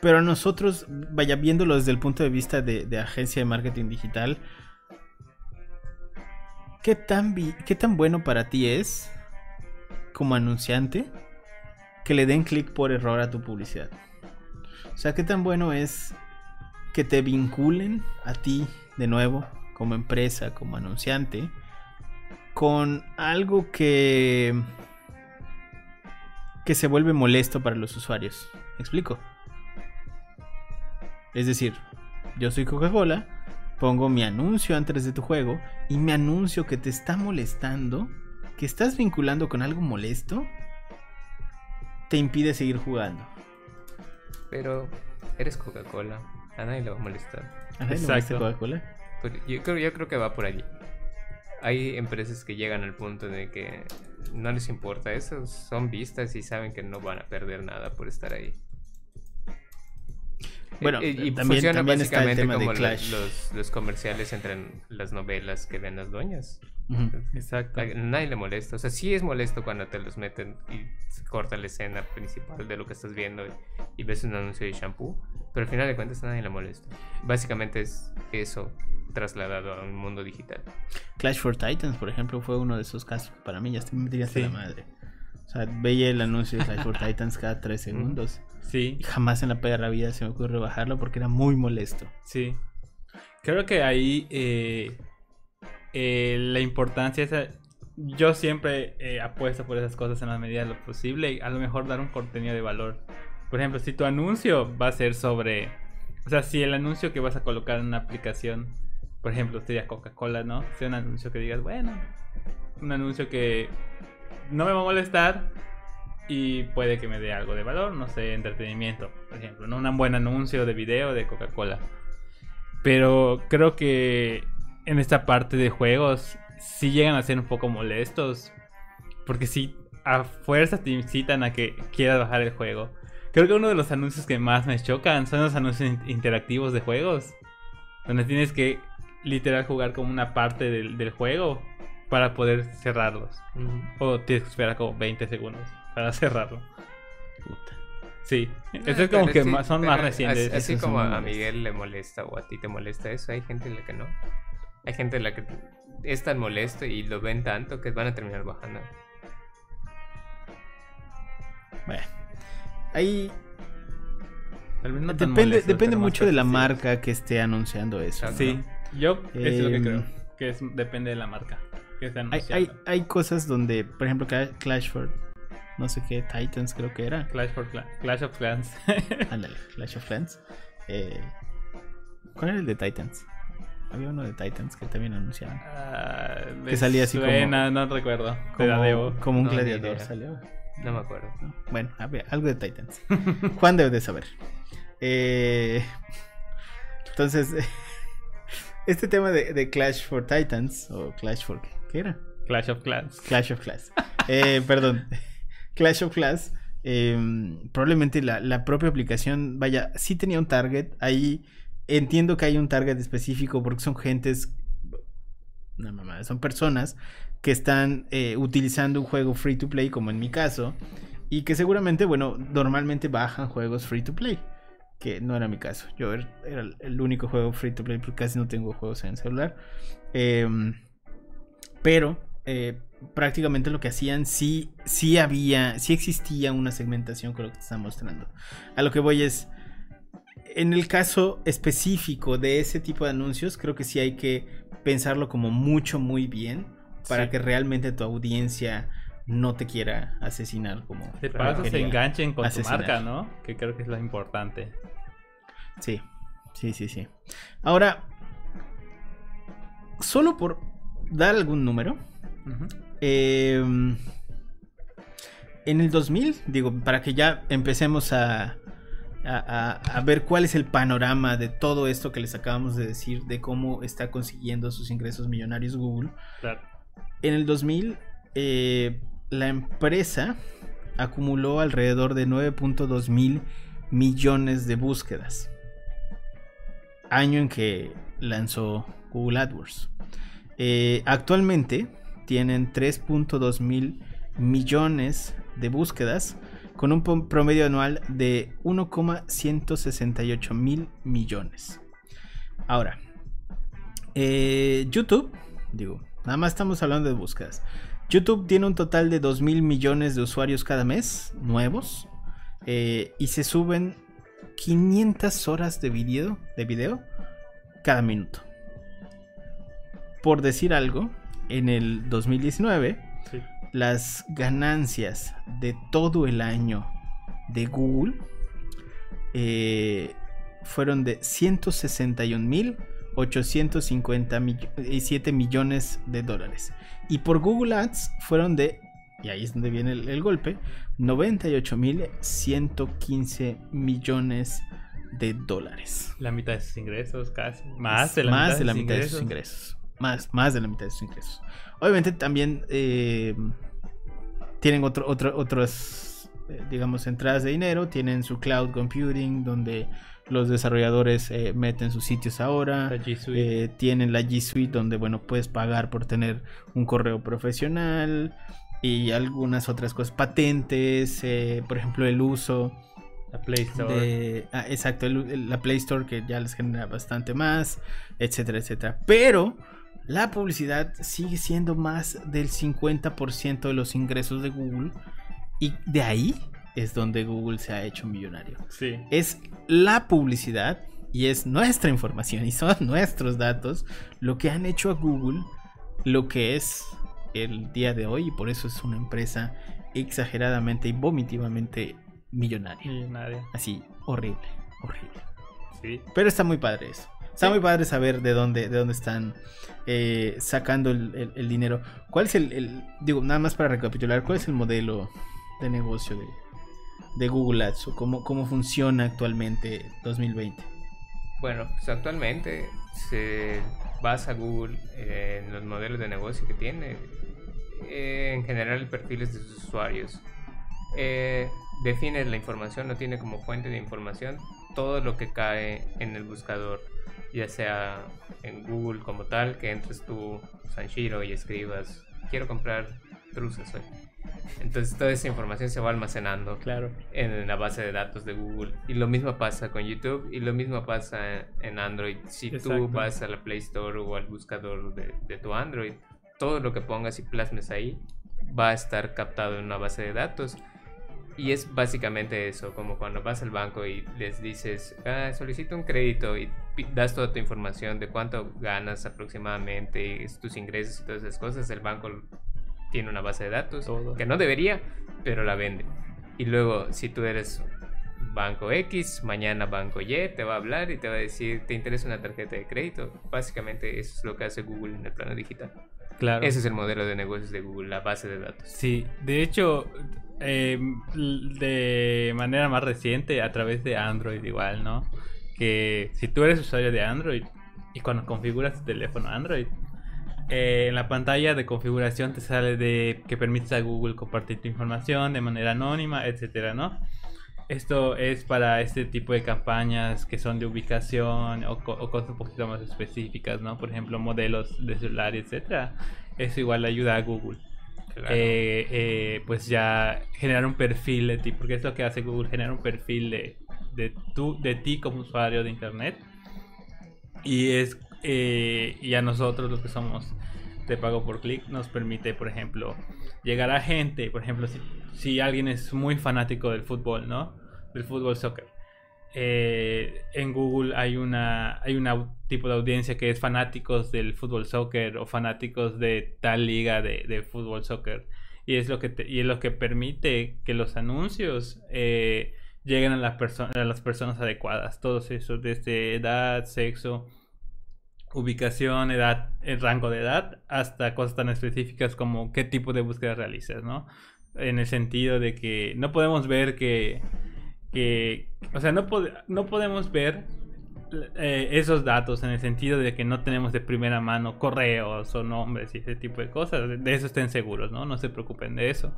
Pero nosotros, vaya, viéndolo desde el punto de vista de, agencia de marketing digital, ¿qué tan, ¿qué tan bueno para ti es como anunciante que le den clic por error a tu publicidad? O sea, ¿qué tan bueno es que te vinculen a ti de nuevo como empresa, como anunciante, con algo que que se vuelve molesto para los usuarios? ¿Me explico? Es decir, yo soy Coca-Cola, pongo mi anuncio antes de tu juego y mi anuncio que te está molestando, que estás vinculando con algo molesto, te impide seguir jugando. Pero eres Coca-Cola. A nadie le va a molestar. ¿A nadie le molesta Exacto. Coca-Cola? Yo, creo, yo creo que va por allí. Hay empresas que llegan al punto de que no les importa eso. Son vistas y saben que no van a perder nada por estar ahí. Bueno, Eh, y también- funciona también básicamente como la- Clash. los, los comerciales entre las novelas que ven las doñas. Exacto. A nadie le molesta. O sea, sí es molesto cuando te los meten y se corta la escena principal de lo que estás viendo y, y ves un anuncio de shampoo. Pero al final de cuentas a nadie le molesta. Básicamente es eso trasladado a un mundo digital. Clash for Titans, por ejemplo, fue uno de esos casos. Para mí ya me diría hasta Sí. la madre. O sea, veía el anuncio de Clash for Titans cada tres segundos. Sí, Y jamás en la perra vida se me ocurrió bajarlo porque era muy molesto. sí. Creo que ahí eh, eh, la importancia es... eh, Yo siempre eh, apuesto por esas cosas en la medida de lo posible y a lo mejor dar un contenido de valor. Por ejemplo, si tu anuncio va a ser sobre... O sea, si el anuncio que vas a colocar en una aplicación, por ejemplo, sería Coca-Cola, ¿no? Sea un anuncio que digas, bueno, un anuncio que no me va a molestar y puede que me dé algo de valor, no sé, entretenimiento, por ejemplo, ¿no? Un buen anuncio de video de Coca-Cola. Pero creo que en esta parte de juegos sí llegan a ser un poco molestos. Porque sí, a fuerza te incitan a que quieras bajar el juego. Creo que uno de los anuncios que más me chocan son los anuncios in- interactivos de juegos. Donde tienes que literal jugar como una parte del, del juego para poder cerrarlos. O tienes que esperar como 20 segundos para cerrarlo. Puta. Sí, eso Ah, es como que sí, más- son más recientes. Así, así como a. Miguel le molesta o a ti te molesta eso, hay gente en la que no. Hay gente en la que es tan molesto y lo ven tanto que van a terminar bajando. Bueno. Ahí Tal vez no tan depende, depende mucho de la marca que esté anunciando eso. ¿no? Sí, yo es lo que Em, creo. Que es, depende de la marca que esté Hay, anunciando. hay, hay cosas donde, por ejemplo, Cla- Clash for no sé qué, Titans creo que era. Clash, for Cla- Clash of Clans. Ándale, Clash of Clans. Eh, ¿Cuál era el de Titans? Había uno de Titans que también anunciaban. Ah, Que salía así como- no recuerdo. Como, como un No, gladiador salió. No me acuerdo. ¿no? Bueno, a ver, algo de Titans. Juan debe de saber. Eh, entonces, este tema de, de Clash for Titans, o Clash for... ¿Qué, qué era? Clash of Clans. Clash of Clans. Eh, perdón. Clash of Clans. eh, probablemente la, la propia aplicación, vaya, sí tenía un target. Ahí entiendo que hay un target específico porque son gentes. No, mamá, son personas que están eh, utilizando un juego free to play, como en mi caso. Y que seguramente, bueno, normalmente bajan juegos free to play. que no era mi caso. Yo er- era el- el único juego free to play porque casi no tengo juegos en celular. Em, pero eh, prácticamente lo que hacían sí, sí había, sí existía una segmentación con lo que te están mostrando. A lo que voy es, en el caso específico de ese tipo de anuncios, creo que sí hay que pensarlo como mucho, muy bien para Sí. que realmente tu audiencia no te quiera asesinar como De paso se enganchen con asesinar. tu marca, ¿no? Que creo que es lo importante. Sí, sí, sí, sí. Ahora, solo por dar algún número, eh, en el 2000, digo, para que ya empecemos a, a, a- a ver cuál es el panorama de todo esto que les acabamos de decir, de cómo está consiguiendo sus ingresos millonarios Google. Claro. En el 2000, eh, la empresa acumuló alrededor de 9.2 mil millones de búsquedas. Año en que lanzó Google AdWords. Eh, actualmente tienen 3.2 mil millones de búsquedas con un promedio anual de 1,168 mil millones. Ahora, eh, YouTube, digo, nada más estamos hablando de búsquedas. YouTube tiene un total de 2 mil millones de usuarios cada mes, nuevos, eh, y se suben 500 horas de video, de video cada minuto. Por decir algo, en el 2019, Sí. Las ganancias de todo el año de Google eh, fueron de 161.857 millones de dólares. Y por Google Ads fueron de, y ahí es donde viene el, el golpe, 98.115 millones de dólares. La mitad de sus ingresos, casi. Más de la más mitad de la sus mitad de sus ingresos. Más, más de la mitad de sus ingresos. Obviamente también eh, tienen otro, otro, otras, eh, digamos, entradas de dinero. Tienen su cloud computing, donde los desarrolladores eh, meten sus sitios ahora. La G Suite. Eh, tienen la G Suite, donde, bueno, puedes pagar por tener un correo profesional. Y algunas otras cosas, patentes, por ejemplo, el uso la Play Store. de, ah, exacto, el- el- la Play Store que ya les genera bastante más, etcétera, etcétera. Pero la publicidad sigue siendo más del 50% de los ingresos de Google y de ahí es donde Google se ha hecho millonario. Sí. Es la publicidad y es nuestra información y son nuestros datos lo que han hecho a Google lo que es el día de hoy y por eso es una empresa exageradamente y vomitivamente millonaria. Millonaria. Así, horrible, horrible. Sí. Pero está muy padre eso. Está muy padre saber de dónde, de dónde están eh, sacando el, el- el dinero. ¿Cuál es el, el- digo, nada más para recapitular, cuál es el modelo de negocio de, de Google Ads o cómo, cómo funciona actualmente 2020? Bueno, pues actualmente se basa Google en los modelos de negocio que tiene, eh, en general perfiles de sus usuarios. Eh, define la información, no tiene como fuente de información todo lo que cae en el buscador, ya sea en Google como tal, que entres tú, Sanshiro, y escribas, quiero comprar truzas hoy. Entonces toda esa información se va almacenando Claro. en la base de datos de Google. Y lo mismo pasa con YouTube y lo mismo pasa en Android. Si Exacto. tú vas a la Play Store o al buscador de, de tu Android, todo lo que pongas y plasmes ahí va a estar captado en una base de datos. Y es básicamente eso, como cuando vas al banco y les dices, ah, solicito un crédito y das toda tu información de cuánto ganas aproximadamente, tus ingresos y todas esas cosas, el banco tiene una base de datos Todo. que no debería, pero la vende. Y luego, si tú eres Banco X, mañana Banco Y te va a hablar y te va a decir, ¿te interesa una tarjeta de crédito? Básicamente eso es lo que hace Google en el plano digital. Claro. Ese es el modelo de negocios de Google, la base de datos. Sí, de hecho, eh, de manera más reciente, a través de Android igual, ¿no? Que si tú eres usuario de Android y cuando configuras tu teléfono Android, eh, en la pantalla de configuración te sale de que permites a Google compartir tu información de manera anónima, etcétera, ¿no? Esto es para este tipo de campañas que son de ubicación o, o cosas un poquito más específicas, ¿no? Por ejemplo, modelos de celular, etcétera. Eso igual le ayuda a Google Claro. eh, eh, pues ya generar un perfil de ti, porque es lo que hace Google, generar un perfil de, de, tu, de ti como usuario de internet. Y es eh, y a nosotros los que somos de pago por clic nos permite, por ejemplo, llegar a gente, por ejemplo, si, si alguien es muy fanático del fútbol, ¿no? Del fútbol soccer. Eh, en Google hay una hay un tipo de audiencia que es fanáticos del fútbol soccer o fanáticos de tal liga de, de fútbol soccer y es lo que y es lo que permite que los anuncios eh, lleguen a personas a las personas adecuadas todos esos desde edad sexo ubicación, edad, el rango de edad, hasta cosas tan específicas como qué tipo de búsqueda realizas, ¿no? En el sentido de que no podemos ver que, que o sea, no, no podemos ver eh, esos datos en el sentido de que no tenemos de primera mano correos o nombres y ese tipo de cosas. De eso estén seguros, ¿no? No se preocupen de eso.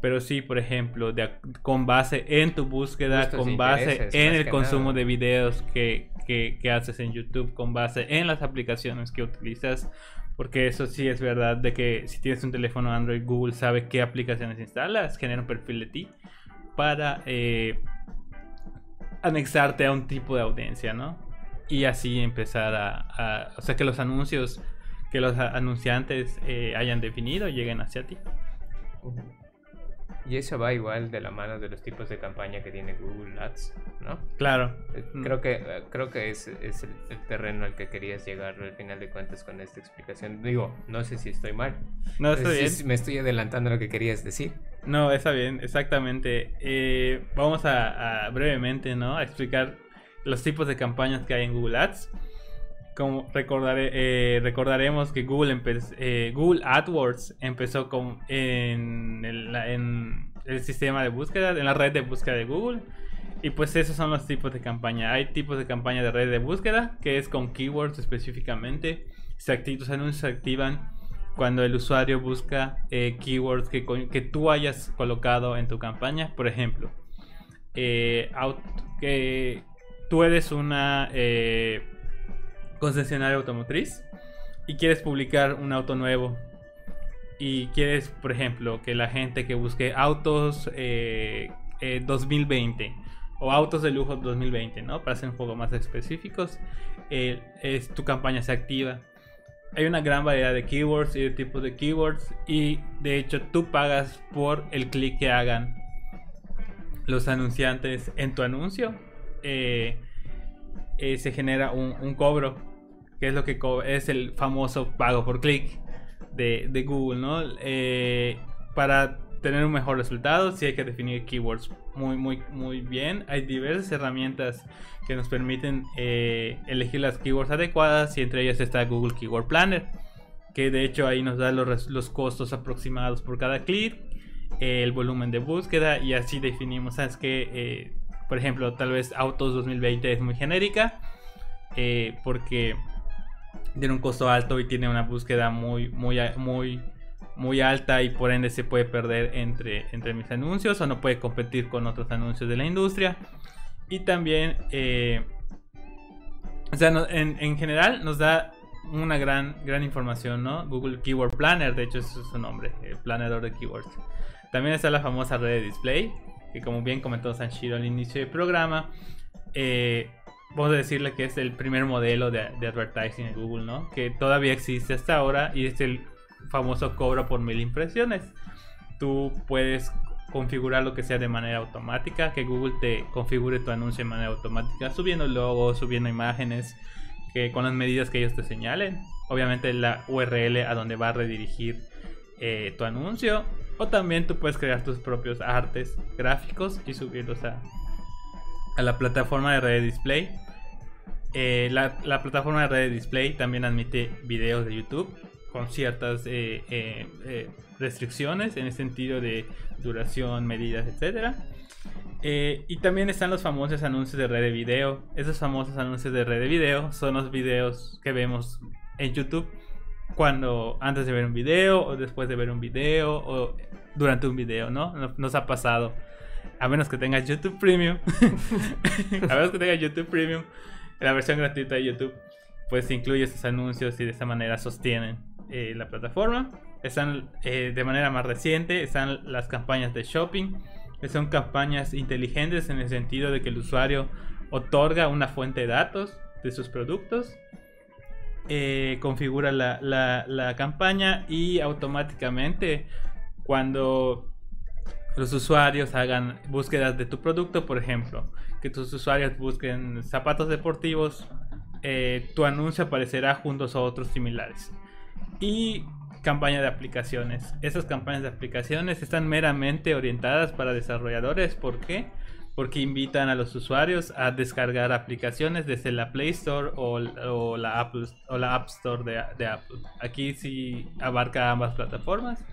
Pero sí, por ejemplo, de, con base en tu búsqueda, con base en el consumo de videos que, que, haces en YouTube, con base en las aplicaciones que utilizas. Porque eso sí es verdad de que si tienes un teléfono Android, Google sabe qué aplicaciones instalas, genera un perfil de ti para eh, anexarte a un tipo de audiencia, ¿no? Y así empezar a, O sea, que los anuncios que los anunciantes eh, hayan definido lleguen hacia ti. Y eso va igual de la mano de los tipos de campaña que tiene Google Ads, ¿no? Claro. Eh, creo que, eh, creo que es, es el, terreno al que querías llegar al final de cuentas con esta explicación. Digo, no sé si estoy mal. No, está bien. me estoy adelantando a lo que querías decir. No, está bien, exactamente. Eh, vamos a, brevemente, ¿no? A explicar los tipos de campañas que hay en Google Ads. Como recordaré, recordaremos que Google, Google AdWords empezó con, en, el, sistema de búsqueda, en la red de búsqueda de Google. Y pues esos son los tipos de campaña. Hay tipos de campaña de red de búsqueda, que es con keywords específicamente. Se tus anuncios se activan cuando el usuario busca eh, keywords que, que, tú hayas colocado en tu campaña. Por ejemplo, eh, tú eres una eh, concesionaria automotriz y quieres publicar un auto nuevo. Y quieres, por ejemplo, que la gente que busque autos 2020 o autos de lujo 2020, ¿no? Para ser un poco más específicos, es, tu campaña se activa. Hay una gran variedad de keywords y de tipos de keywords y de hecho tú pagas por el clic que hagan los anunciantes en tu anuncio. Eh, eh, se genera un, cobro, que es lo que es el famoso pago por clic de, Google, ¿no? Eh, para tener un mejor resultado, sí hay que definir keywords muy, muy, muy bien. Hay diversas herramientas que nos permiten eh, elegir las keywords adecuadas y entre ellas está Google Keyword Planner, que de hecho ahí nos da los, costos aproximados por cada clic, el volumen de búsqueda y así definimos, ¿sabes que eh, por ejemplo, tal vez Autos 2020 es muy genérica porque tiene un costo alto y tiene una búsqueda muy, muy, muy muy alta y por ende se puede perder entre, entre mis anuncios o no puede competir con otros anuncios de la industria. Y también, eh, o sea, en, general nos da una gran, gran información, ¿no? Google Keyword Planner, de hecho, es su nombre, el planador de keywords. También está la famosa red de display, que como bien comentó Sanshiro al inicio del programa, eh, vamos a decirle que es el primer modelo de, advertising en Google, ¿no? Que todavía existe hasta ahora y es el famoso cobro por mil impresiones. Tú puedes configurar lo que sea de manera automática, que Google te configure tu anuncio de manera automática, subiendo logos, subiendo imágenes, que con las medidas que ellos te señalen. Obviamente la URL a donde va a redirigir eh, tu anuncio. O también tú puedes crear tus propios artes gráficos y subirlos a, a la plataforma de red display. Eh, la, la, plataforma de red display también admite videos de YouTube con ciertas eh, eh, restricciones en el sentido de duración, medidas, etc. y también están los famosos anuncios de red de video. Esos famosos anuncios de red de video son los videos que vemos en YouTube cuando antes de ver un video o después de ver un video o durante un video, ¿no? Nos ha pasado. A menos que tengas YouTube Premium. a menos que tengas YouTube Premium. La versión gratuita de YouTube. Pues incluye esos anuncios y de esa manera sostienen eh, la plataforma. Están eh, de manera más reciente, están las campañas de shopping, Son campañas inteligentes en el sentido de que el usuario otorga una fuente de datos de sus productos, eh, configura la, la- la campaña y automáticamente cuando los usuarios hagan búsquedas de tu producto, por ejemplo, que tus usuarios busquen zapatos deportivos, eh, tu anuncio aparecerá junto a otros similares. Y campaña de aplicaciones. Esas campañas de aplicaciones están meramente orientadas para desarrolladores. ¿Por qué? Porque invitan a los usuarios a descargar aplicaciones desde la Play Store o, la, o la App Store de, de Apple. Aquí sí abarca ambas plataformas,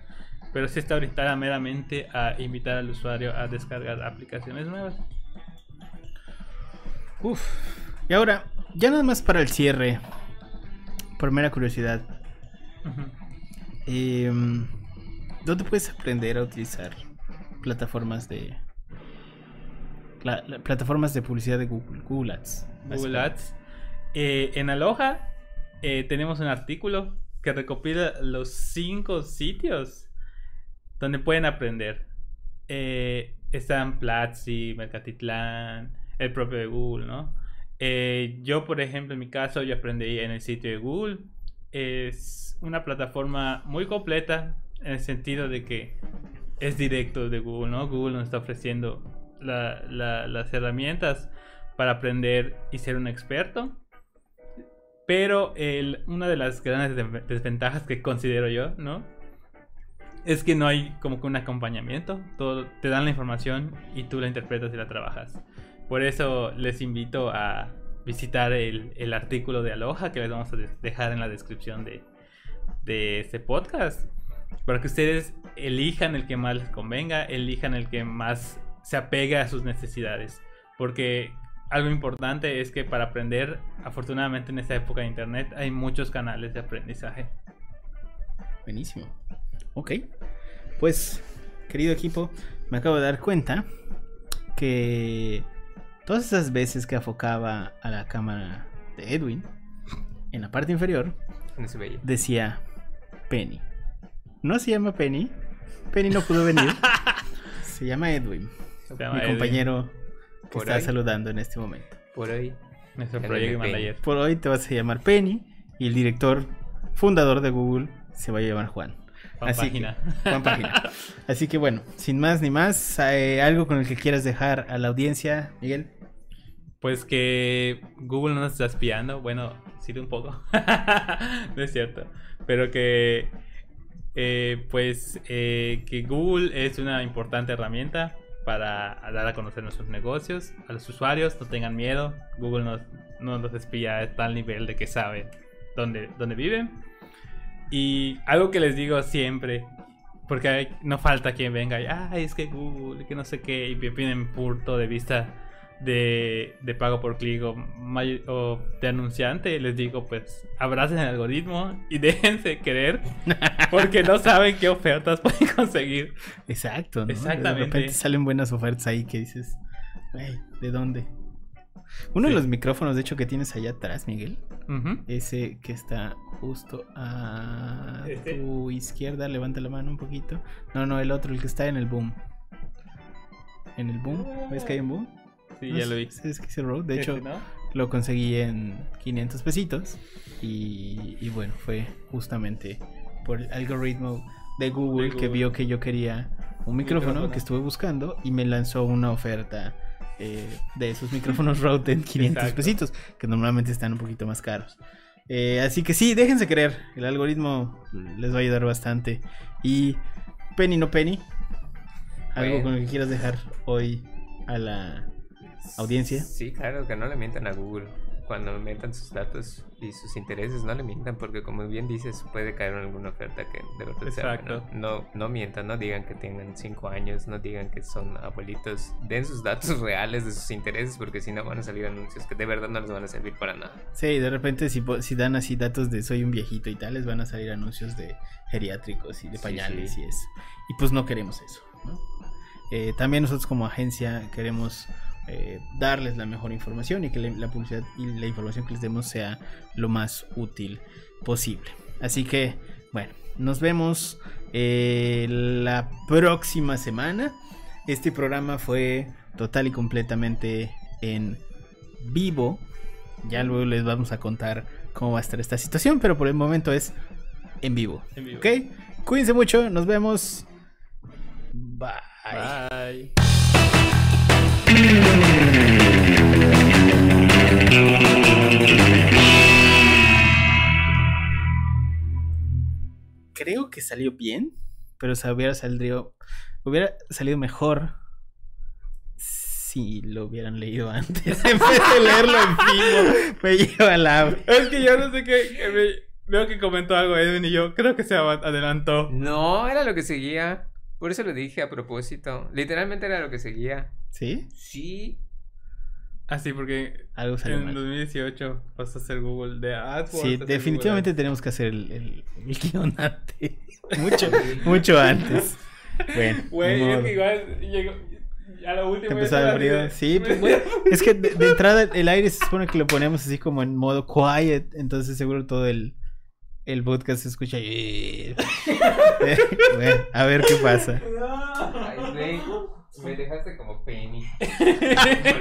pero sí está orientada meramente a invitar al usuario a descargar aplicaciones nuevas. Uf. Y ahora, ya nada más para el cierre, por mera curiosidad, em, ¿dónde puedes aprender a utilizar plataformas de la- la- plataformas de publicidad de Google, Google Ads? Google Ads. Eh, en Aloha eh, tenemos un artículo que recopila los cinco sitios donde pueden aprender. Eh, están Platzi, Mercatitlán, el propio de Google, ¿no? Eh, yo, por ejemplo, en mi caso, yo aprendí en el sitio de Google. Es una plataforma muy completa en el sentido de que es directo de Google, ¿no? Google nos está ofreciendo la- la- las herramientas para aprender y ser un experto. Pero el- una de las grandes de- desventajas que considero yo, ¿no? Es que no hay como que un acompañamiento. Todo, te dan la información y tú la interpretas y la trabajas. Por eso les invito a visitar el, artículo de Aloha que les vamos a de- dejar en la descripción de, de este podcast. Para que ustedes elijan el que más les convenga, elijan el que más se apegue a sus necesidades. Porque algo importante es que para aprender, afortunadamente en esta época de internet, hay muchos canales de aprendizaje. Buenísimo. Ok. Pues, querido equipo, me acabo de dar cuenta que todas esas veces que afocaba a la cámara de Edwin, en la parte inferior, No se veía. decía Penny. No se llama Penny. Penny no pudo venir. se llama Edwin, Se llama mi Edwin, compañero que Por está saludando en este momento. Por ahí. Nuestro Penny. manager. Por hoy te vas a llamar Penny y el director fundador de Google se va a llamar Juan. Juan Así Página. que- Juan Página. Así que bueno, sin más ni más, eh, algo con el que quieras dejar a la audiencia, Miguel. Pues que Google no nos está espiando. Bueno, sí un poco. no es cierto. Pero que eh, pues eh, que Google es una importante herramienta para dar a conocer nuestros negocios a los usuarios. No tengan miedo. Google nos, no nos espía a tal nivel de que sabe dónde, dónde viven. Y algo que les digo siempre, porque hay- no falta quien venga y, ay, es que Google, que no sé qué, y me piden punto de vista de, de pago por clic o, de anunciante, les digo, pues abracen el algoritmo y déjense querer, porque no saben qué ofertas pueden conseguir. Exacto, ¿no? Exactamente. De repente salen buenas ofertas ahí que dices, "Güey, ¿de dónde? Uno Sí. de los micrófonos, de hecho, que tienes allá atrás, Miguel, ese que está justo a ¿Este? tu izquierda, levanta la mano un poquito. No, no, el otro, el que está en el boom. En el boom, ¿ves que hay un boom? Sí, No ya lo vi. Es que ese Road, de hecho, Este, ¿no? lo conseguí en 500 pesitos. Y, y bueno, fue justamente por el algoritmo de Google, De que vio que yo quería un micrófono, Micrófono. que estuve buscando y me lanzó una oferta eh, de esos micrófonos Rode en 500 Exacto. pesitos, que normalmente están un poquito más caros. Eh, así que sí, déjense creer, el algoritmo les va a ayudar bastante. Y Penny no Penny, algo Bueno. con lo que quieras dejar hoy a la audiencia. Sí, claro, que no le mientan a Google. Cuando metan sus datos y sus intereses, no le mientan, porque como bien dices, puede caer en alguna oferta que de verdad sea Exacto. buena. No, no mientan, no digan que tienen 5 años, no digan que son abuelitos. Den sus datos reales de sus intereses, porque si no van a salir anuncios que de verdad no les van a servir para nada. Sí, de repente si, si dan así datos de soy un viejito y tal, les van a salir anuncios de geriátricos y de Sí, pañales sí. y eso. Y pues no queremos eso. ¿no? Eh, también nosotros como agencia queremos eh, darles la mejor información y que la, la publicidad y la información que les demos sea lo más útil posible. Así que, bueno, nos vemos eh, la próxima semana. Este programa fue total y completamente en vivo. Ya luego les vamos a contar cómo va a estar esta situación, pero por el momento es en vivo. En vivo. ¿Ok? Cuídense mucho, nos vemos. Bye. Bye. Creo que salió bien, pero se hubiera salido, hubiera salido mejor si lo hubieran leído antes. En vez de leerlo en vivo, me lleva la... Es que yo no sé qué. que me- veo que comentó algo Edwin y yo creo que se adelantó. No, era lo que seguía. Por eso lo dije a propósito. Literalmente era lo que seguía. ¿Sí? Sí. Así porque Algo salió en mal. 2018 pasó a ser Google de AdWords. Sí, definitivamente Google tenemos que hacer el, el, el guion antes. Mucho, mucho antes. Bueno. Güey, es que igual llegó. A la última. Te ya empezó a estaba dar así frío. de- Sí, pues, bueno, es que de, de entrada el aire se supone que lo ponemos así como en modo quiet, entonces seguro todo el, el podcast se escucha. y- bueno, a ver qué pasa. Ay, güey. Me dejaste como penny.